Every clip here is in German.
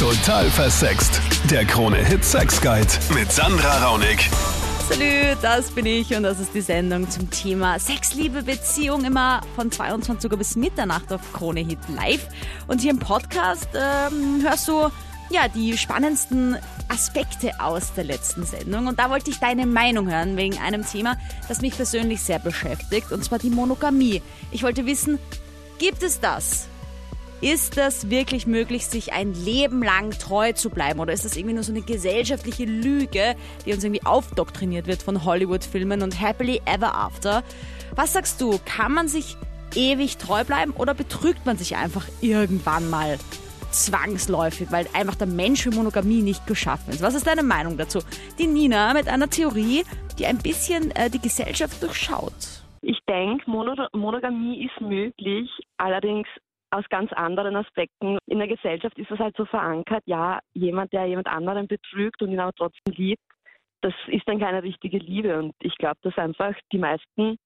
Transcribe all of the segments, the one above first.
Total versext. Der Krone-Hit Sex Guide mit Sandra Raunig. Salü, das bin ich und das ist die Sendung zum Thema Sex, Liebe, Beziehung immer von 22 Uhr bis Mitternacht auf Krone Hit Live. Und hier im Podcast ähm, hörst du ja die spannendsten Aspekte aus der letzten Sendung. Und da wollte ich deine Meinung hören wegen einem Thema, das mich persönlich sehr beschäftigt, und zwar die Monogamie. Ich wollte wissen, gibt es das? Ist das wirklich möglich, sich ein Leben lang treu zu bleiben? Oder ist das irgendwie nur so eine gesellschaftliche Lüge, die uns irgendwie aufdoktriniert wird von Hollywood-Filmen und Happily Ever After? Was sagst du? Kann man sich ewig treu bleiben oder betrügt man sich einfach irgendwann mal zwangsläufig, weil einfach der Mensch für Monogamie nicht geschaffen ist? Was ist deine Meinung dazu? Die Nina mit einer Theorie, die ein bisschen äh, die Gesellschaft durchschaut. Ich denke, Monogamie ist möglich, allerdings aus ganz anderen Aspekten. In der Gesellschaft ist es halt so verankert, ja, jemand, der jemand anderen betrügt und ihn auch trotzdem liebt, das ist dann keine richtige Liebe. Und ich glaube, dass einfach die meisten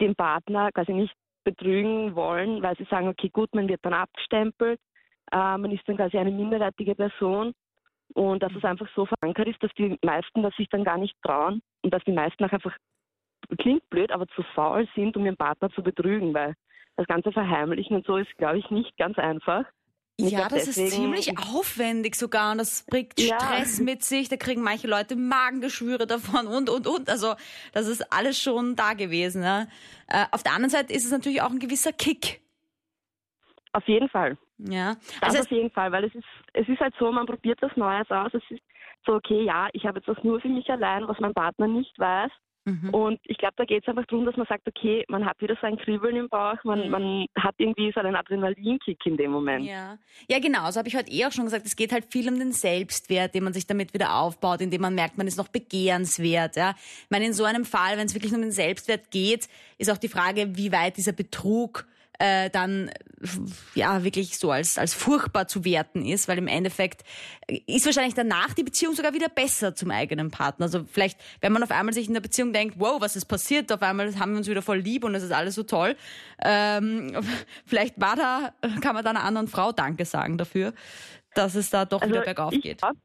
den Partner quasi nicht betrügen wollen, weil sie sagen, okay, gut, man wird dann abgestempelt, äh, man ist dann quasi eine minderwertige Person und dass es einfach so verankert ist, dass die meisten das sich dann gar nicht trauen und dass die meisten auch einfach, klingt blöd, aber zu faul sind, um ihren Partner zu betrügen, weil das Ganze verheimlichen und so ist, glaube ich, nicht ganz einfach. Und ja, das deswegen, ist ziemlich aufwendig sogar und das bringt ja. Stress mit sich. Da kriegen manche Leute Magengeschwüre davon und, und, und. Also das ist alles schon da gewesen. Ne? Äh, auf der anderen Seite ist es natürlich auch ein gewisser Kick. Auf jeden Fall. Ja. Das also auf jeden Fall, weil es ist, es ist halt so, man probiert was Neues aus. Es ist so, okay, ja, ich habe jetzt das nur für mich allein, was mein Partner nicht weiß. Mhm. Und ich glaube, da geht es einfach darum, dass man sagt, okay, man hat wieder so ein Kribbeln im Bauch, man, mhm. man hat irgendwie so einen Adrenalinkick in dem Moment. Ja, ja genau, so habe ich heute eh auch schon gesagt. Es geht halt viel um den Selbstwert, den man sich damit wieder aufbaut, indem man merkt, man ist noch begehrenswert. Ja? Ich meine, in so einem Fall, wenn es wirklich um den Selbstwert geht, ist auch die Frage, wie weit dieser Betrug äh, dann ja wirklich so als, als furchtbar zu werten ist, weil im Endeffekt ist wahrscheinlich danach die Beziehung sogar wieder besser zum eigenen Partner. Also vielleicht, wenn man auf einmal sich in der Beziehung denkt, wow, was ist passiert, auf einmal haben wir uns wieder voll lieb und es ist alles so toll. Ähm, vielleicht war da, kann man da einer anderen Frau Danke sagen dafür, dass es da doch also wieder bergauf geht. Glaub,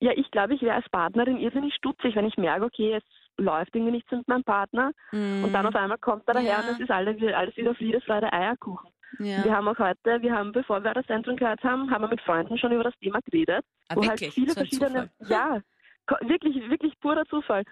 ja, ich glaube, ich wäre als Partnerin irrsinnig stutzig, wenn ich merke, okay, jetzt läuft irgendwie nichts mit meinem Partner mm. und dann auf einmal kommt er daher ja. und es ist alles, alles wieder Friede, Freude, Eierkuchen. Ja. Wir haben auch heute, wir haben, bevor wir das Zentrum gehört haben, haben wir mit Freunden schon über das Thema geredet. Ah, wo halt wirklich? halt viele so verschiedene, ja, wirklich, wirklich purer Zufall.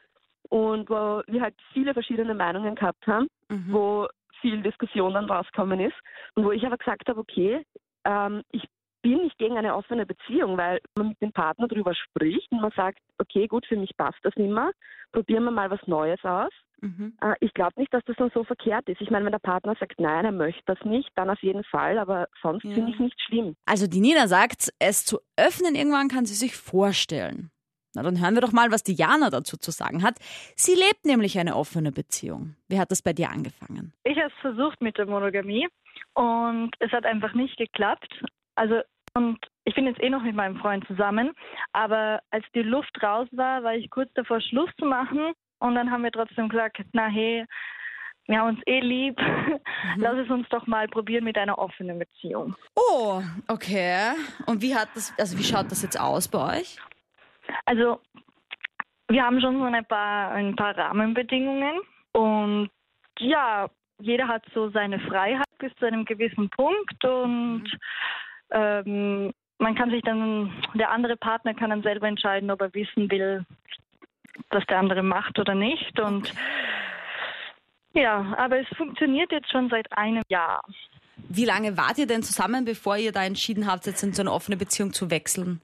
Und wo wir halt viele verschiedene Meinungen gehabt haben, mhm. wo viel Diskussion dann rausgekommen ist. Und wo ich aber gesagt habe, okay, ähm, ich bin nicht gegen eine offene Beziehung, weil man mit dem Partner darüber spricht und man sagt, okay, gut, für mich passt das nicht mehr, probieren wir mal was Neues aus. Mhm. Äh, ich glaube nicht, dass das dann so verkehrt ist. Ich meine, wenn der Partner sagt, nein, er möchte das nicht, dann auf jeden Fall, aber sonst ja. finde ich nicht schlimm. Also die Nina sagt, es zu öffnen irgendwann kann sie sich vorstellen. Na, dann hören wir doch mal, was Diana dazu zu sagen hat. Sie lebt nämlich eine offene Beziehung. Wie hat das bei dir angefangen? Ich habe es versucht mit der Monogamie und es hat einfach nicht geklappt. Also und ich bin jetzt eh noch mit meinem Freund zusammen, aber als die Luft raus war, war ich kurz davor, Schluss zu machen. Und dann haben wir trotzdem gesagt, na hey, wir haben uns eh lieb. Mhm. Lass es uns doch mal probieren mit einer offenen Beziehung. Oh, okay. Und wie hat das, also wie schaut das jetzt aus bei euch? Also, wir haben schon so ein paar, ein paar Rahmenbedingungen und ja, jeder hat so seine Freiheit bis zu einem gewissen Punkt und mhm ähm, man kann sich dann, der andere Partner kann dann selber entscheiden, ob er wissen will, was der andere macht oder nicht. Und ja, aber es funktioniert jetzt schon seit einem Jahr. Wie lange wart ihr denn zusammen, bevor ihr da entschieden habt, jetzt in so eine offene Beziehung zu wechseln?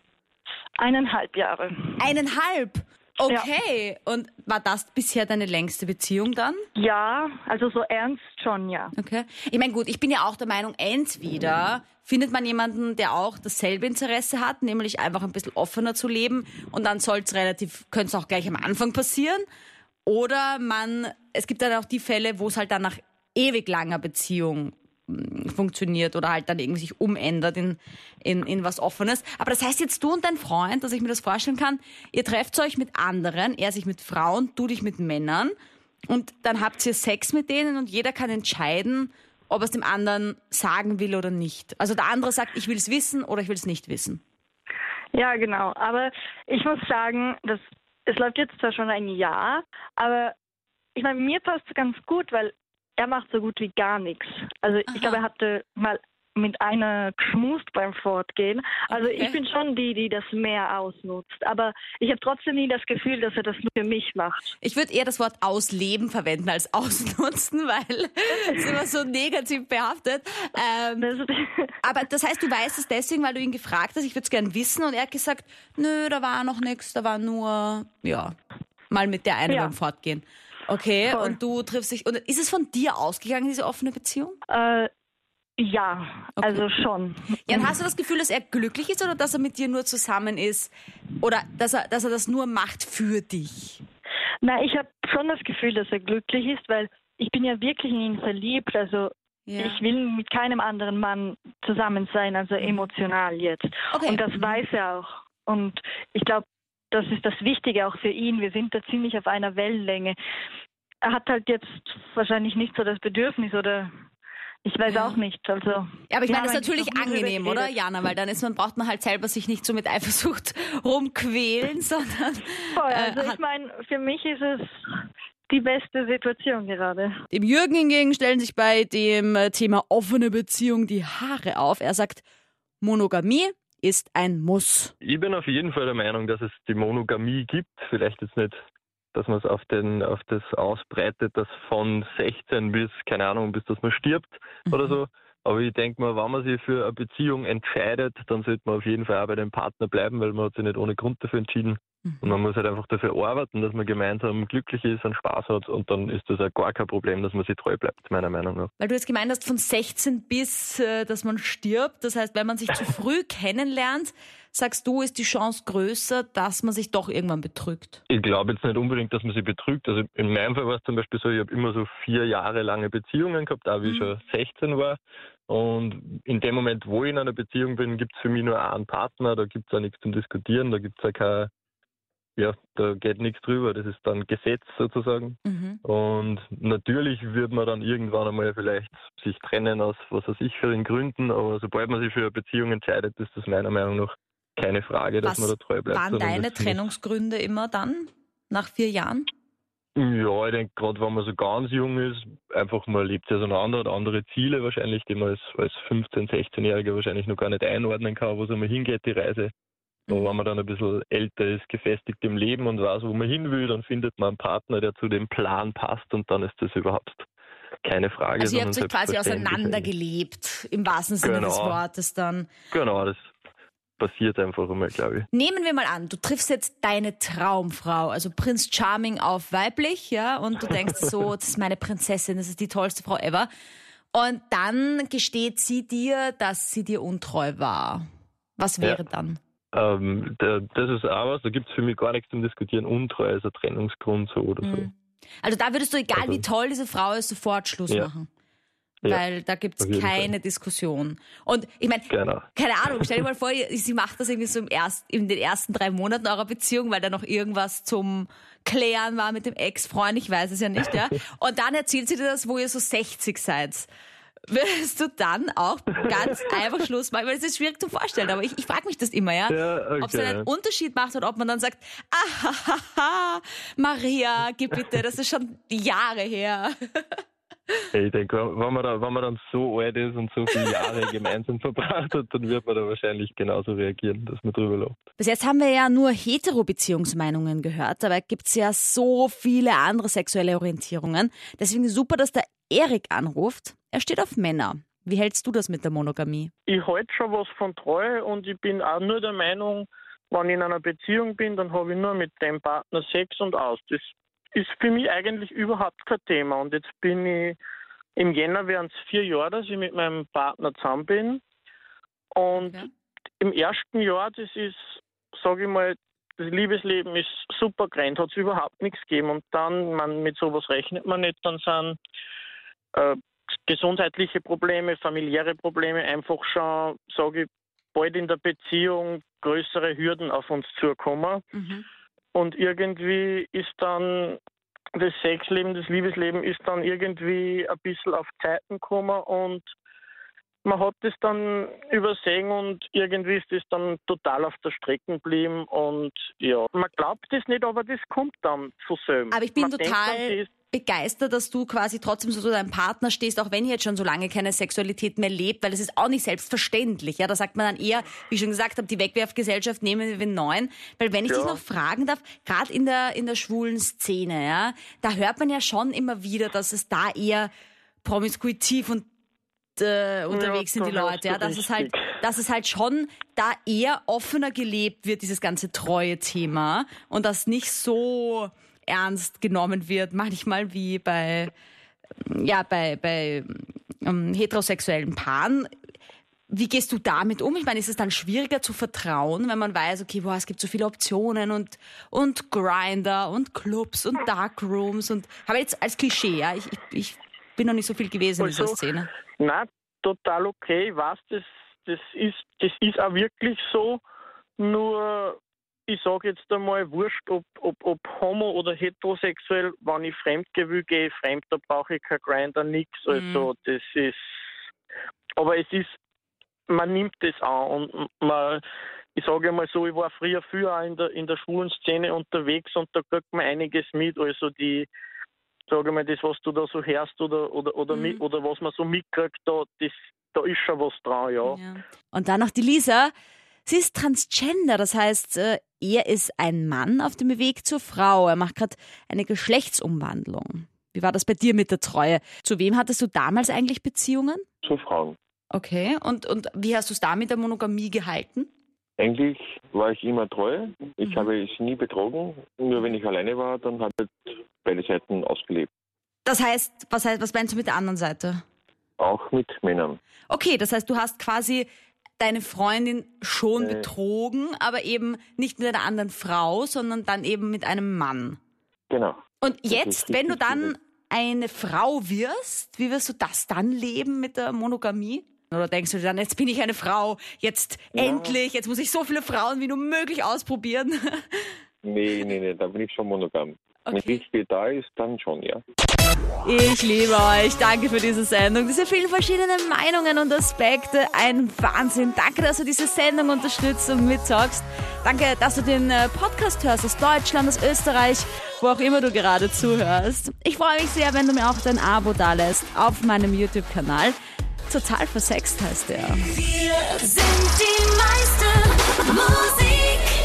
Eineinhalb Jahre. Eineinhalb? Okay. Ja. Und war das bisher deine längste Beziehung dann? Ja, also so ernst schon, ja. Okay. Ich meine, gut, ich bin ja auch der Meinung, entweder findet man jemanden, der auch dasselbe Interesse hat, nämlich einfach ein bisschen offener zu leben und dann soll es relativ, könnte es auch gleich am Anfang passieren. Oder man, es gibt dann auch die Fälle, wo es halt dann nach ewig langer Beziehung funktioniert oder halt dann irgendwie sich umändert in, in, in was Offenes. Aber das heißt jetzt du und dein Freund, dass ich mir das vorstellen kann, ihr trefft euch mit anderen, er sich mit Frauen, du dich mit Männern und dann habt ihr Sex mit denen und jeder kann entscheiden, ob er es dem anderen sagen will oder nicht. Also der andere sagt, ich will es wissen oder ich will es nicht wissen. Ja, genau. Aber ich muss sagen, dass es läuft jetzt zwar schon ein Jahr, aber ich meine, mir passt es ganz gut, weil er macht so gut wie gar nichts. Also ich Aha. glaube, er hatte mal mit einer geschmust beim Fortgehen. Also Okay. ich bin schon die, die das mehr ausnutzt. Aber ich habe trotzdem nie das Gefühl, dass er das nur für mich macht. Ich würde eher das Wort ausleben verwenden als ausnutzen, weil es immer so negativ behaftet. Ähm, Das, aber das heißt, du weißt es deswegen, weil du ihn gefragt hast, ich würde es gern wissen und er hat gesagt, nö, da war noch nichts, da war nur, ja, mal mit der einen Ja. beim Fortgehen. Okay, Voll. und du triffst dich, und ist es von dir ausgegangen, diese offene Beziehung? äh, ja, Okay. also schon. Ja, und hast du das Gefühl, dass er glücklich ist oder dass er mit dir nur zusammen ist oder dass er, dass er das nur macht für dich? Na, ich habe schon das Gefühl, dass er glücklich ist, weil ich bin ja wirklich in ihn verliebt. Also Ja. ich will mit keinem anderen Mann zusammen sein, also emotional jetzt. Okay. Und das Mhm. weiß er auch. Und ich glaube, das ist das Wichtige auch für ihn. Wir sind da ziemlich auf einer Wellenlänge. Er hat halt jetzt wahrscheinlich nicht so das Bedürfnis oder ich weiß Ja. auch nicht. Also Ja, aber ich meine, das ist natürlich angenehm, oder. Jana? Weil dann ist man, braucht man halt selber sich nicht so mit Eifersucht rumquälen, sondern Voll. äh, Also hat- ich meine, für mich ist es die beste Situation gerade. Dem Jürgen hingegen stellen sich bei dem äh, Thema offene Beziehung die Haare auf. Er sagt, Monogamie ist ein Muss. Ich bin auf jeden Fall der Meinung, dass es die Monogamie gibt. Vielleicht jetzt nicht, dass man es auf, den, auf das ausbreitet, dass von 16 bis, keine Ahnung, bis dass man stirbt oder so. Aber ich denke mal, wenn man sich für eine Beziehung entscheidet, dann sollte man auf jeden Fall auch bei dem Partner bleiben, weil man hat sich nicht ohne Grund dafür entschieden. Und man muss halt einfach dafür arbeiten, dass man gemeinsam glücklich ist und Spaß hat. Und dann ist das auch gar kein Problem, dass man sich treu bleibt, meiner Meinung nach. Weil du jetzt gemeint hast, von 16 bis, äh, dass man stirbt. Das heißt, wenn man sich zu früh kennenlernt, sagst du, ist die Chance größer, dass man sich doch irgendwann betrügt. Ich glaube jetzt nicht unbedingt, dass man sie betrügt. Also in meinem Fall war es zum Beispiel so, ich habe immer so vier Jahre lange Beziehungen gehabt, auch wie ich schon 16 war. Und in dem Moment, wo ich in einer Beziehung bin, gibt es für mich nur einen Partner, da gibt es auch nichts zum Diskutieren, da gibt es auch kein, ja, da geht nichts drüber, das ist dann Gesetz sozusagen. Mhm. Und natürlich wird man dann irgendwann einmal vielleicht sich trennen aus was weiß ich für den Gründen, aber sobald man sich für eine Beziehung entscheidet, ist das meiner Meinung nach keine Frage, dass Was man da treu bleibt. Waren deine Trennungsgründe immer dann? Nach vier Jahren? Ja, ich denke, gerade wenn man so ganz jung ist, einfach man lebt ja auseinander, hat andere Ziele wahrscheinlich, die man als, als 15-, 16-Jähriger wahrscheinlich noch gar nicht einordnen kann, wo es einmal hingeht, die Reise. Und wenn man dann ein bisschen älter ist, gefestigt im Leben und weiß, wo man hin will, dann findet man einen Partner, der zu dem Plan passt und dann ist das überhaupt keine Frage. Also ihr habt euch quasi auseinandergelebt, im wahrsten Sinne des Genau. Wortes dann. Genau, das passiert einfach immer, glaube ich. Nehmen wir mal an, du triffst jetzt deine Traumfrau, also Prinz Charming auf weiblich, ja, und du denkst so, das ist meine Prinzessin, das ist die tollste Frau ever. Und dann gesteht sie dir, dass sie dir untreu war. Was wäre dann? Ähm, da, das ist auch was, da gibt es für mich gar nichts zum Diskutieren. Untreue ist ein Trennungsgrund so oder so. Mhm. Also da würdest du, egal Also- wie toll diese Frau ist, sofort Schluss Ja. machen. Ja, Weil da gibt's auf jeden keine Diskussion. Und ich meine, Genau. keine Ahnung, stell dir mal vor, sie macht das irgendwie so im erst, in den ersten drei Monaten eurer Beziehung, weil da noch irgendwas zum Klären war mit dem Ex-Freund, ich weiß es ja nicht, ja. Und dann erzählt sie dir das, wo ihr so 60 seid. Würdest du dann auch ganz einfach Schluss machen? Weil es ist schwierig zu vorstellen, aber ich, ich frage mich das immer, ja. Ja, okay. Ob es einen Unterschied macht oder ob man dann sagt, ah, Maria, gib bitte, das ist schon Jahre her. Ich denke, wenn man, da, wenn man dann so alt ist und so viele Jahre gemeinsam verbracht hat, dann wird man da wahrscheinlich genauso reagieren, dass man drüber lacht. Bis jetzt haben wir ja nur hetero-Beziehungsmeinungen gehört, dabei gibt's ja so viele andere sexuelle Orientierungen. Deswegen super, dass der Erik anruft. Er steht auf Männer. Wie hältst du das mit der Monogamie? ich halte schon was von Treue und ich bin auch nur der Meinung, wenn ich in einer Beziehung bin, dann habe ich nur mit dem Partner Sex und aus. Das ist für mich eigentlich überhaupt kein Thema. Und jetzt bin ich, im Jänner wären es vier Jahre, dass ich mit meinem Partner zusammen bin. Und Okay. im ersten Jahr, das ist, sage ich mal, das Liebesleben ist super grand, hat es überhaupt nichts gegeben. Und dann, man, mit sowas rechnet man nicht, dann sind äh, gesundheitliche Probleme, familiäre Probleme einfach schon, sage ich, bald in der Beziehung größere Hürden auf uns zukommen. Mhm. Und irgendwie ist dann das Sexleben, das Liebesleben ist dann irgendwie ein bisschen auf Zeiten gekommen und man hat das dann übersehen und irgendwie ist das dann total auf der Strecke geblieben und ja, man glaubt es nicht, aber das kommt dann zu selber. Aber ich bin man denkt total das- begeistert, dass du quasi trotzdem so zu deinem Partner stehst, auch wenn ihr jetzt schon so lange keine Sexualität mehr lebt, weil es ist auch nicht selbstverständlich. Ja, da sagt man dann eher, wie ich schon gesagt habe, die Wegwerfgesellschaft nehmen wir neuen. Weil wenn ich Ja. dich noch fragen darf, gerade in der in der schwulen Szene, ja, da hört man ja schon immer wieder, dass es da eher promiskuitiv und äh, unterwegs sind die Leute, ja, dass es halt, dass es halt schon da eher offener gelebt wird, dieses ganze treue Thema und das nicht so ernst genommen wird, manchmal wie bei, ja, bei, bei ähm, heterosexuellen Paaren. Wie gehst du damit um? Ich meine, ist es dann schwieriger zu vertrauen, wenn man weiß, okay, boah, es gibt so viele Optionen und, und Grinder und Clubs und Darkrooms und, aber jetzt als Klischee, ja, ich, ich, ich bin noch nicht so viel gewesen in dieser Also, Szene. Nein, total okay. Weiß, das, das, ist, das ist auch wirklich so. Nur, ich sage jetzt einmal, wurscht, ob, ob, ob homo oder heterosexuell, wenn ich fremd will, gehe ich fremd, da brauche ich kein Grinder, nix. Also, das ist. Aber es ist, man nimmt das an und man. Ich sage mal so, ich war früher auch in der, in der schwulen Szene unterwegs und da kriegt man einiges mit. Also die, sage mal, das, was du da so hörst oder, oder, oder, Mhm. mit, oder was man so mitkriegt, da, das, da ist schon was dran, ja. Ja. Und dann noch die Lisa. Sie ist transgender, das heißt, äh, er ist ein Mann auf dem Weg zur Frau. Er macht gerade eine Geschlechtsumwandlung. Wie war das bei dir mit der Treue? Zu wem hattest du damals eigentlich Beziehungen? zu Frauen. Okay. Und, und wie hast du es da mit der Monogamie gehalten? Eigentlich war ich immer treu. Ich Mhm. habe es nie betrogen. Nur wenn ich alleine war, dann habe ich beide Seiten ausgelebt. Das heißt, was heißt, was meinst du mit der anderen Seite? Auch mit Männern. Okay, das heißt, du hast quasi deine Freundin schon Äh. betrogen, aber eben nicht mit einer anderen Frau, sondern dann eben mit einem Mann. Genau. Und jetzt, wenn du dann eine Frau wirst, wie wirst du das dann leben mit der Monogamie? Oder denkst du dir dann, jetzt bin ich eine Frau, jetzt endlich, jetzt muss ich so viele Frauen wie nur möglich ausprobieren? Nee, nee, nee, da bin ich schon monogam. Wenn Okay. Liebe da ist, dann schon, ja. Ich liebe euch. Danke für diese Sendung. Diese vielen verschiedenen Meinungen und Aspekte. Ein Wahnsinn. Danke, dass du diese Sendung unterstützt und mittalkst. Danke, dass du den äh, Podcast hörst aus Deutschland, aus Österreich, wo auch immer du gerade zuhörst. Ich freue mich sehr, wenn du mir auch dein Abo dalässt auf meinem YouTube-Kanal. Total versext heißt der. Wir sind die meiste Musik.